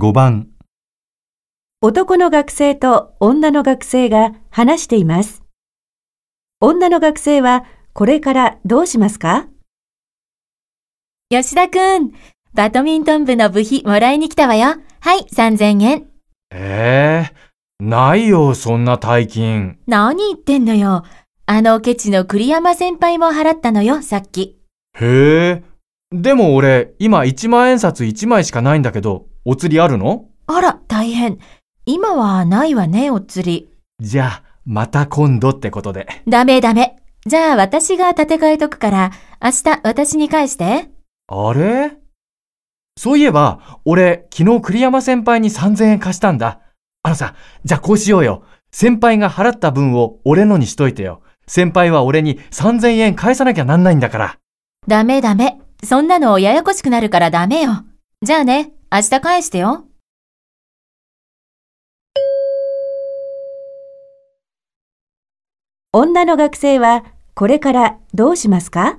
5番、男の学生と女の学生が話しています。女の学生はこれからどうしますか？吉田くん、バドミントン部の部費もらいに来たわよ。はい、3000円。ええないよ、そんな大金。何言ってんのよ。あのケチの栗山先輩も払ったのよ、さっき。へえ。でも俺、今1万円札1枚しかないんだけど、お釣りあるの？あら、大変。今はないわね、お釣り。じゃあ、また今度ってことで。ダメダメ。じゃあ私が立て替えとくから、明日私に返して。あれ？そういえば、俺、昨日栗山先輩に3000円貸したんだ。あのさ、じゃあこうしようよ。先輩が払った分を俺のにしといてよ。先輩は俺に3000円返さなきゃなんないんだから。ダメダメ。そんなのややこしくなるからダメよ。じゃあね、明日返してよ。女の学生はこれからどうしますか？